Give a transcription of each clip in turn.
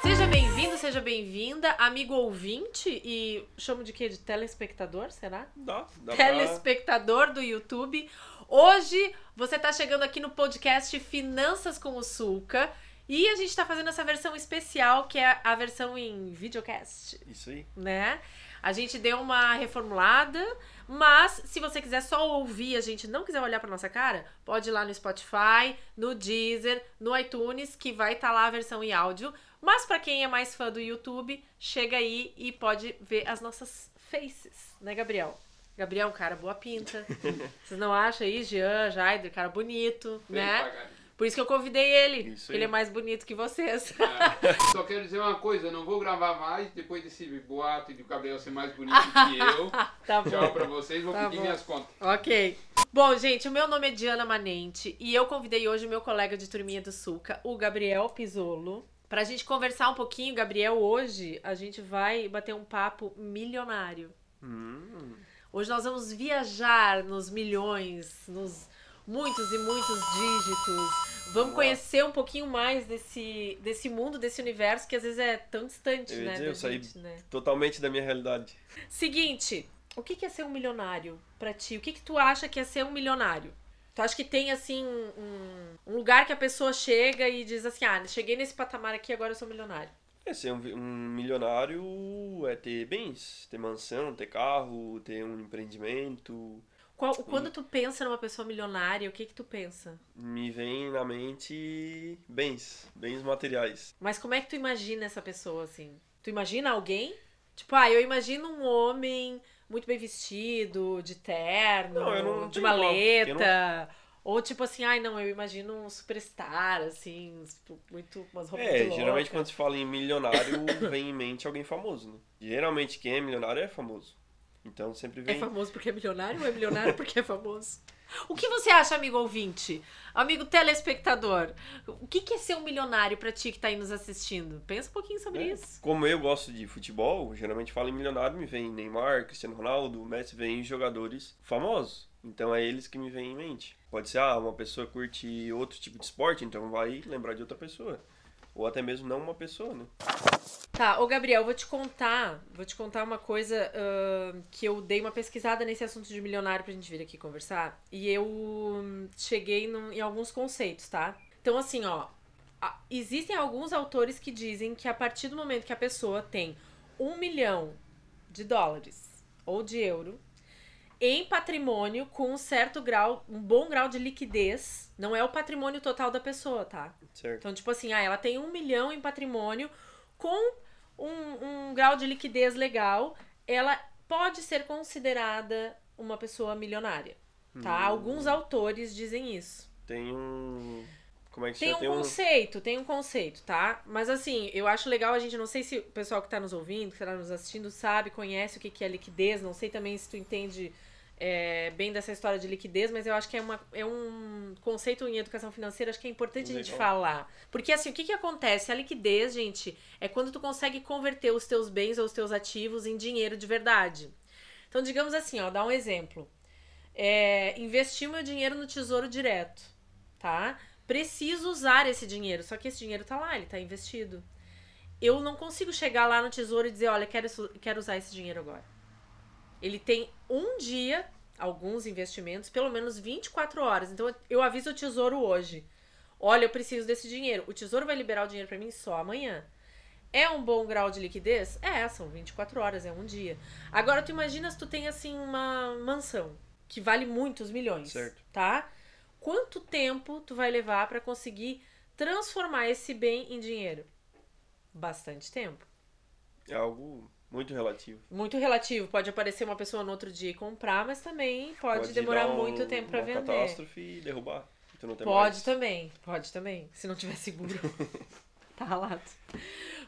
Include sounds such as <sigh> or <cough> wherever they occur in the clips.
Seja bem-vindo, seja bem-vinda, amigo ouvinte e chamo de quê? De telespectador, será? Dá, dá pra... Telespectador do YouTube. Hoje você tá chegando aqui no podcast Finanças com o Sulca e a gente tá fazendo essa versão especial que é a versão em videocast, Isso aí. né? A gente deu uma reformulada, mas se você quiser só ouvir, a gente não quiser olhar pra nossa cara, pode ir lá no Spotify, no Deezer, no iTunes, que vai estar lá a versão em áudio. Mas pra quem é mais fã do YouTube, chega aí e pode ver as nossas faces, né, Gabriel? Gabriel é cara boa pinta. <laughs> Vocês não acham aí, Jean, Jaider, cara bonito, né? Por isso que eu convidei ele. Ele é mais bonito que vocês. É, Só quero dizer uma coisa, eu não vou gravar mais depois desse boato de o Gabriel ser mais bonito que <laughs> eu. tá Tchau bom. pra vocês, vou Tá pedir bom. minhas contas. Ok. Bom, gente, o meu nome é Diana Manente e eu convidei hoje o meu colega de turminha do Sulca, o Gabriel Pisolo, pra gente conversar um pouquinho. Gabriel, hoje a gente vai bater um papo milionário. Hum, Hoje nós vamos viajar nos milhões, nos muitos e muitos dígitos. Vamos conhecer um pouquinho mais desse, desse mundo, desse universo que às vezes é tão distante, Eu né? dizer, eu saí- gente, né? totalmente da minha realidade. Seguinte, o que é ser um milionário pra ti? O que que tu acha que é ser um milionário? Tu acha que tem, assim, um, um lugar que a pessoa chega e diz assim, ah, cheguei nesse patamar aqui, agora eu sou milionário. É, ser um, um milionário é ter bens, ter mansão, ter carro, ter um empreendimento. Qual- quando tu pensa numa pessoa milionária, o que que tu pensa? Me vem na mente bens, bens materiais. Mas como é que tu imagina essa pessoa, assim? Tu imagina alguém? Tipo, ah, eu imagino um homem muito bem vestido, de terno, Não, de uma- maleta. Ou tipo assim, ai não, eu imagino um superstar, assim, tipo, muito umas roupas É, geralmente quando se fala em milionário, vem em mente alguém famoso, né? Geralmente quem é milionário é famoso. Então sempre É vem. famoso porque é milionário ou é milionário porque é famoso? O que você acha, amigo ouvinte? Amigo telespectador? O que que é ser um milionário pra ti que tá aí nos assistindo? Pensa um pouquinho sobre É, isso. Como eu gosto de futebol, geralmente falo em milionário, me vem Neymar, Cristiano Ronaldo, Messi, vem jogadores famosos. Então é eles que me vêm em mente. Pode ser, ah, uma pessoa curte outro tipo de esporte, então vai lembrar de outra pessoa. Ou até mesmo não uma pessoa, né? Tá, ô Gabriel, vou te contar, vou te contar uma coisa ahn, que eu dei uma pesquisada nesse assunto de milionário pra gente vir aqui conversar. E eu hum, cheguei num- em alguns conceitos, tá? Então, assim, ó, existem alguns autores que dizem que a partir do momento que a pessoa tem um milhão de dólares ou de euro em patrimônio com um certo grau, um bom grau de liquidez, não é o patrimônio total da pessoa, tá? Certo? Então, tipo assim, ah, ela tem um milhão em patrimônio com um, um grau de liquidez legal, ela pode ser considerada uma pessoa milionária, tá? Hum. Alguns autores dizem isso. Tem um. Como é que Tem um Tem um. conceito, tem um conceito, tá? Mas assim, eu acho legal a gente, não sei se o pessoal que tá nos ouvindo, que tá nos assistindo, sabe, conhece o que, que é liquidez, não sei também se tu entende é, bem dessa história de liquidez, mas eu acho que é, uma, é um conceito em educação financeira, acho que é importante a gente Legal. falar. Porque assim, o que que acontece? A liquidez, gente, é quando tu consegue converter os teus bens ou os teus ativos em dinheiro de verdade. Então, digamos assim, ó, dá um exemplo. É, investir o meu dinheiro no tesouro direto, tá? Preciso usar esse dinheiro, só que esse dinheiro tá lá, ele tá investido. Eu não consigo chegar lá no tesouro e dizer, olha, quero, quero usar esse dinheiro agora. Ele tem um dia, alguns investimentos, pelo menos 24 horas. Então eu aviso o tesouro hoje. Olha, eu preciso desse dinheiro. O tesouro vai liberar o dinheiro pra mim só amanhã. É um bom grau de liquidez? É, são 24 horas, é um dia. Agora, tu imagina se tu tem, assim, uma mansão que vale muitos milhões, Certo. tá? Quanto tempo tu vai levar pra conseguir transformar esse bem em dinheiro? Bastante tempo. É algo muito relativo. Muito relativo. Pode aparecer uma pessoa no outro dia e comprar, mas também pode, demorar dar um- muito tempo pra uma vender. catástrofe e derrubar. Tu não tem Pode mais. também, pode também. Se não tiver seguro. <laughs> tá ralado.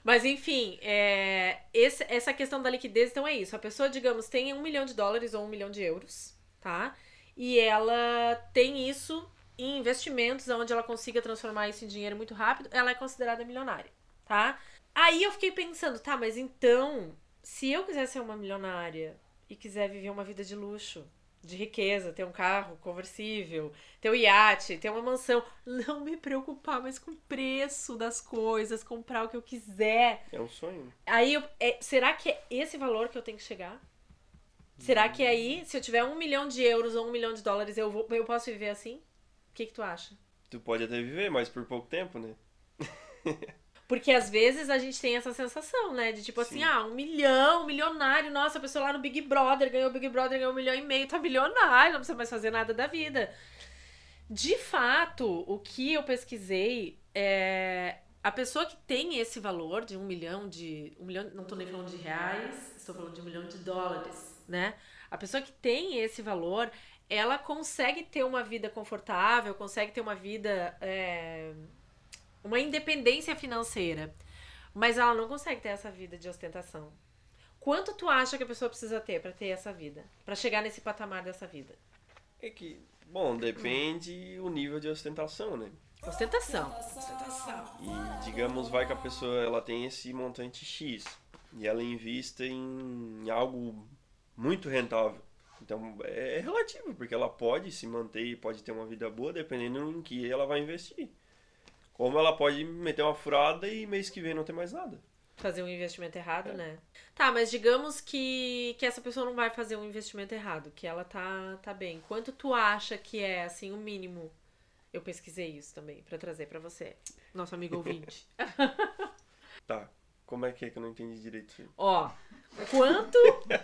Mas enfim, é, esse- essa questão da liquidez, então é isso. A pessoa, digamos, tem um milhão de dólares ou um milhão de euros, tá? E ela tem isso em investimentos, onde ela consiga transformar isso em dinheiro muito rápido, ela é considerada milionária, tá? Aí eu fiquei pensando, tá, mas então, se eu quiser ser uma milionária e quiser viver uma vida de luxo, de riqueza, ter um carro conversível, ter um iate, ter uma mansão, não me preocupar mais com o preço das coisas, comprar o que eu quiser. É um sonho. Aí, eu, é- será que é esse valor que eu tenho que chegar? Será que aí, se eu tiver um milhão de euros ou um milhão de dólares, eu, vou, eu posso viver assim? O que, que tu acha? Tu pode até viver, mas por pouco tempo, né? <laughs> Porque às vezes a gente tem essa sensação, né? De tipo assim, Sim. ah, um milhão, um milionário, nossa, a pessoa lá no Big Brother ganhou o Big Brother, ganhou um milhão e meio, tá milionário, não precisa mais fazer nada da vida. De fato, o que eu pesquisei é. A pessoa que tem esse valor de um milhão de. Um milhão, não tô nem falando de reais, estou falando de um milhão de dólares, né? A pessoa que tem esse valor, ela consegue ter uma vida confortável, consegue ter uma vida. é, uma independência financeira. Mas ela não consegue ter essa vida de ostentação. Quanto tu acha que a pessoa precisa ter pra ter essa vida? Pra chegar nesse patamar dessa vida? É que, bom, depende o nível de ostentação, né? Ostentação. E digamos, vai que a pessoa ela tem esse montante X e ela invista em algo muito rentável. Então é relativo, porque ela pode se manter e pode ter uma vida boa dependendo em que ela vai investir. Como ela pode meter uma furada e mês que vem não ter mais nada. Fazer um investimento errado, né? Tá, mas digamos que, que essa pessoa não vai fazer um investimento errado, que ela tá, tá bem. Quanto tu acha que é, assim, o mínimo? Eu pesquisei isso também, pra trazer pra você, nosso amigo ouvinte. <laughs> <laughs> Tá. Como é que é que eu não entendi aí? Ó, quanto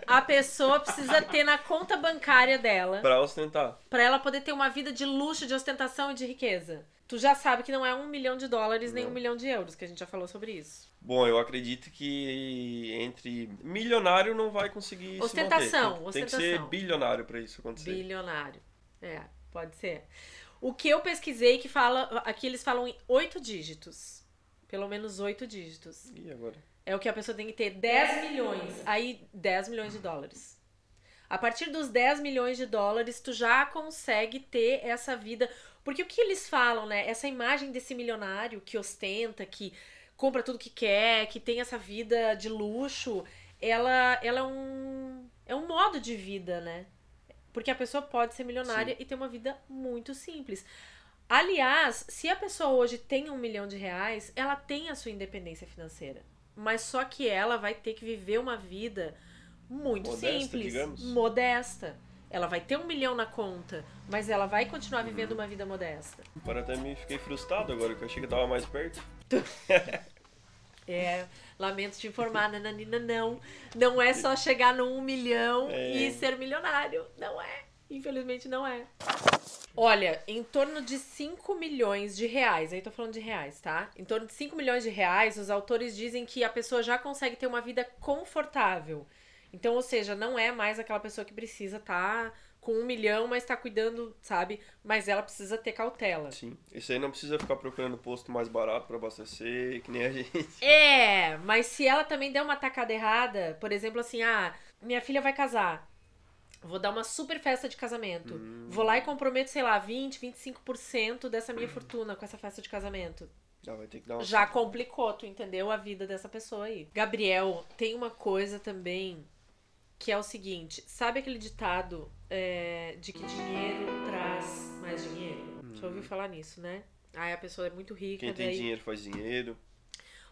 a pessoa precisa ter na conta bancária dela Pra ostentar. pra ela poder ter uma vida de luxo, de ostentação e de riqueza? Tu já sabe que não é um milhão de dólares nem Não. um milhão de euros, que a gente já falou sobre isso. Bom, eu acredito que entre milionário não vai conseguir Ostentação, se manter. Tem, tem que ser ostentação. bilionário pra isso acontecer. Bilionário. É, pode ser. O que eu pesquisei que fala. Aqui eles falam em oito dígitos. Pelo menos oito dígitos. E agora? É o que a pessoa tem que ter 10 milhões. Aí, 10 milhões de dólares. A partir dos 10 milhões de dólares, tu já consegue ter essa vida. Porque o que eles falam, né? Essa imagem desse milionário que ostenta, que compra tudo que quer, que tem essa vida de luxo, ela, ela é um. É um modo de vida, né? Porque a pessoa pode ser milionária e ter uma vida muito simples. Aliás, se a pessoa hoje tem um milhão de reais, ela tem a sua independência financeira. Mas só que ela vai ter que viver uma vida muito Modesta, simples, digamos. modesta. Ela vai ter um milhão na conta, mas ela vai continuar vivendo uma vida modesta. Agora até me fiquei frustrado agora, que eu achei que tava mais perto. <laughs> É, lamento te informar, Nananina, não. Não é só chegar no um milhão É. e ser milionário. Não é. Infelizmente não é. Olha, em torno de 5 milhões de reais, aí tô falando de reais, tá? Em torno de 5 milhões de reais, os autores dizem que a pessoa já consegue ter uma vida confortável. Então, ou seja, não é mais aquela pessoa que precisa estar com um milhão, mas tá cuidando, sabe? Mas ela precisa ter cautela. Sim. Isso aí não precisa ficar procurando posto mais barato pra abastecer, que nem a <laughs> gente. É, mas se ela também der uma tacada errada, por exemplo, assim, ah, minha filha vai casar. Vou dar uma super festa de casamento. Vou lá e comprometo, sei lá, 20, 25% dessa minha fortuna com essa festa de casamento. Já vai ter que dar uma. Já complicou, tu entendeu? A vida dessa pessoa aí. Gabriel, tem uma coisa também que é o seguinte: sabe aquele ditado é, de que dinheiro traz mais dinheiro? Já ouviu falar nisso, né? Aí a pessoa é muito rica, Quem tem daí dinheiro faz dinheiro.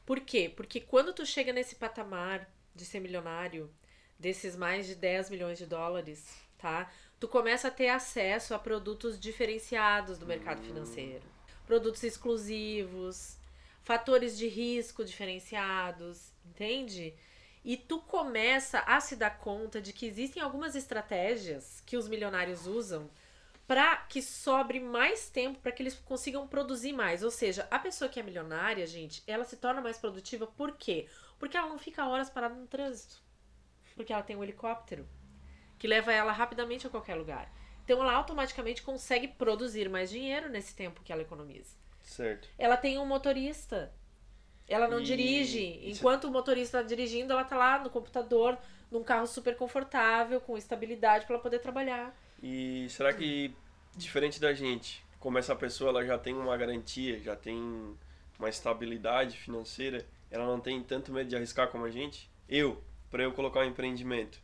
por quê? Porque quando tu chega nesse patamar de ser milionário, desses mais de 10 milhões de dólares, tá? Tu começa a ter acesso a produtos diferenciados do mercado financeiro. Produtos exclusivos, fatores de risco diferenciados, entende? E tu começa a se dar conta de que existem algumas estratégias que os milionários usam para que sobre mais tempo, para que eles consigam produzir mais. Ou seja, a pessoa que é milionária, gente, ela se torna mais produtiva por quê? Porque ela não fica horas parada no trânsito. Porque ela tem um helicóptero que leva ela rapidamente a qualquer lugar. Então ela automaticamente consegue produzir mais dinheiro nesse tempo que ela economiza. Certo. Ela tem um motorista. Ela não E dirige. isso- Enquanto o motorista está dirigindo, ela tá lá no computador, num carro super confortável, com estabilidade para ela poder trabalhar. E será que, diferente da gente, como essa pessoa ela já tem uma garantia, já tem uma estabilidade financeira, ela não tem tanto medo de arriscar como a gente? Eu, para eu colocar um empreendimento,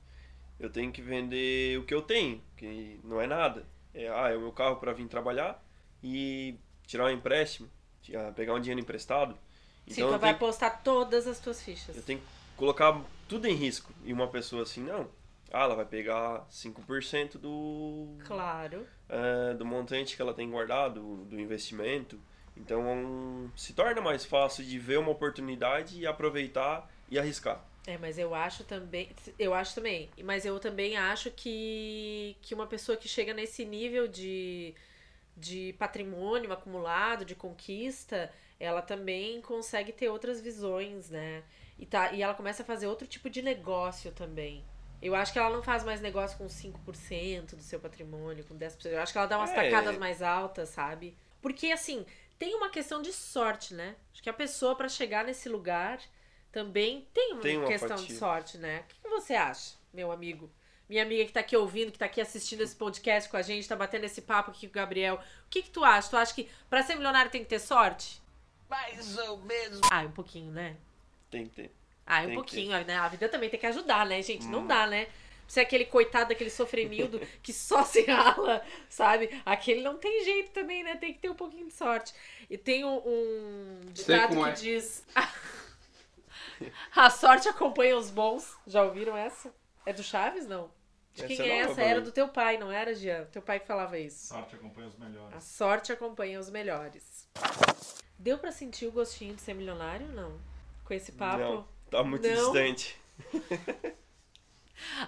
eu tenho que vender o que eu tenho, que não é nada. É, ah, é o meu carro para vir trabalhar e tirar um empréstimo, pegar um dinheiro emprestado. Então vai tenho, postar todas as tuas fichas. eu tenho que colocar tudo em risco. E uma pessoa assim, não. Ah, ela vai pegar 5% do, Claro. é, do montante que ela tem guardado, do investimento. Então se torna mais fácil de ver uma oportunidade e aproveitar e arriscar. É, mas eu acho também. Eu acho também. Mas eu também acho que, que uma pessoa que chega nesse nível de, de patrimônio acumulado, de conquista, ela também consegue ter outras visões, né? E, tá, e ela começa a fazer outro tipo de negócio também. Eu acho que ela não faz mais negócio com 5% do seu patrimônio, com 10%. Eu acho que ela dá umas É. tacadas mais altas, sabe? Porque, assim, tem uma questão de sorte, né? Acho que a pessoa, pra chegar nesse lugar, também tem uma, Tem uma questão de fatia. sorte, né? O que, você acha, meu amigo? Minha amiga que tá aqui ouvindo, que tá aqui assistindo esse podcast com a gente, tá batendo esse papo aqui com o Gabriel. O que que tu acha? Tu acha que pra ser milionário tem que ter sorte? Mais ou menos. Ah, um pouquinho, né? Tem que ter. Ah, um Tem pouquinho, né? A vida também tem que ajudar, né, gente? Hum. Não dá, né? Você é aquele coitado daquele sofremildo <laughs> que só se rala, sabe? Aquele não tem jeito também, né? Tem que ter um pouquinho de sorte. E tem um, um ditado que é. diz: <laughs> A sorte acompanha os bons. Já ouviram essa? É do Chaves, não? De quem Essa é é nova essa? Era do teu pai, não era, Jean? Teu pai que falava isso. Sorte acompanha os A melhores. sorte acompanha os melhores. Deu pra sentir o gostinho de ser milionário ou não? Com esse papo? Não, tá muito Não. distante. <laughs>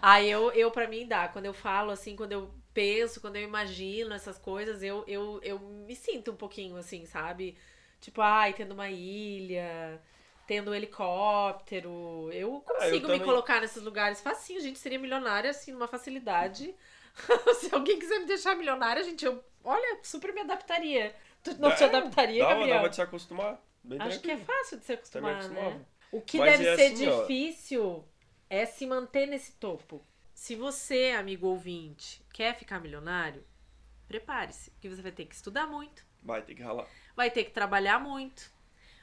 Ah, eu, eu pra mim dá. Quando eu falo, assim, quando eu penso, quando eu imagino essas coisas, eu, eu, eu me sinto um pouquinho assim, sabe? Tipo, ai, tendo uma ilha, tendo um helicóptero. Eu consigo me também. colocar nesses lugares facinho. A gente seria milionária, assim, numa facilidade. <laughs> Se alguém quiser me deixar milionária, gente, eu, olha, super me adaptaria. Tu não te Dá- adaptaria, dava, Gabriel? dava de se acostumar. Bem Acho que é fácil de se acostumar, né? O que Mas deve é ser assim, ó. difícil é se manter nesse topo. Se você, amigo ouvinte, quer ficar milionário, prepare-se, porque você vai ter que estudar muito, Vai ter que ralar. vai ter que trabalhar muito,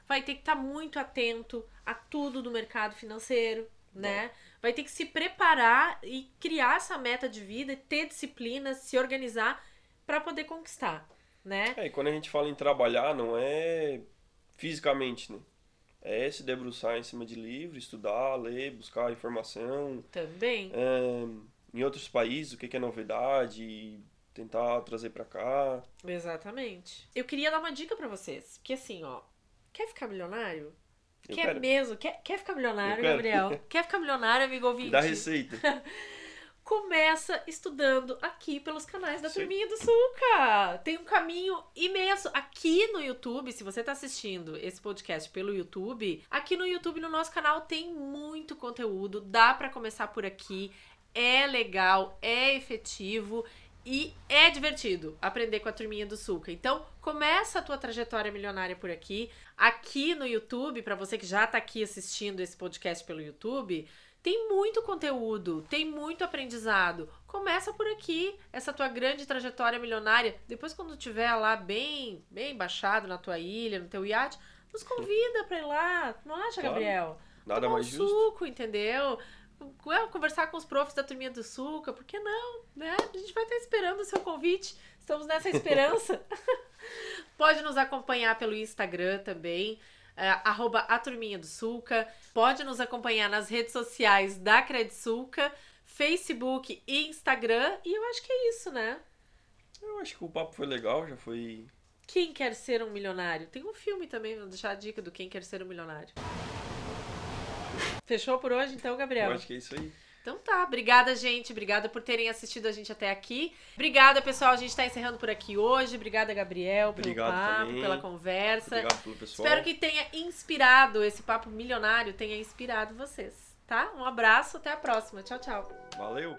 vai ter que estar muito atento a tudo do mercado financeiro, né? Vai ter que se preparar e criar essa meta de vida, ter disciplina, se organizar para poder conquistar, né? É, e quando a gente fala em trabalhar, não é fisicamente, né? É se debruçar em cima de livro, estudar, ler, buscar informação. Também. É, em outros países, o que é novidade, tentar trazer pra cá. Exatamente. Eu queria dar uma dica pra vocês. Que assim, ó. Quer ficar milionário? Eu quer quero. mesmo? Quer, quer ficar milionário. Gabriel? <laughs> Quer ficar milionário, amigo ouvinte? dá receita. <laughs> Começa estudando aqui pelos canais da Sim. Turminha do Suca. Tem um caminho imenso. Aqui no YouTube, se você tá assistindo esse podcast pelo YouTube, aqui no YouTube, no nosso canal, tem muito conteúdo. Dá pra começar por aqui. É legal, é efetivo e é divertido aprender com a turminha do Suca. Então, começa a tua trajetória milionária por aqui. Aqui no YouTube, pra você que já tá aqui assistindo esse podcast pelo YouTube, tem muito conteúdo, tem muito aprendizado. Começa por aqui, essa tua grande trajetória milionária. Depois, quando tiver lá bem, bem baixado na tua ilha, no teu iate, nos convida pra ir lá. Não acha, Claro. Gabriel? Nada Tomar mais um justo. suco, entendeu? Conversar com os profs da turminha do Suca, por que não? Né? A gente vai estar esperando o seu convite. Estamos nessa esperança. <laughs> Pode nos acompanhar pelo Instagram também, é, arroba a turminha do Sulca. Pode nos acompanhar nas redes sociais da Credsulca, Facebook e Instagram. E eu acho que é isso, né? Eu acho que o papo foi legal, já foi. Quem quer ser um milionário? Tem um filme também, vou deixar a dica do Quem Quer Ser um Milionário. Fechou por hoje, então, Gabriel? Eu acho que é isso aí. Então tá, obrigada, gente. Obrigada por terem assistido a gente até aqui. Obrigada, pessoal. A gente tá encerrando por aqui hoje. Obrigada, Gabriel, pelo Obrigado papo, também. pela conversa. Obrigado pelo pessoal. Espero que tenha inspirado esse papo milionário, tenha inspirado vocês, tá? Um abraço, até a próxima. Tchau, tchau. Valeu!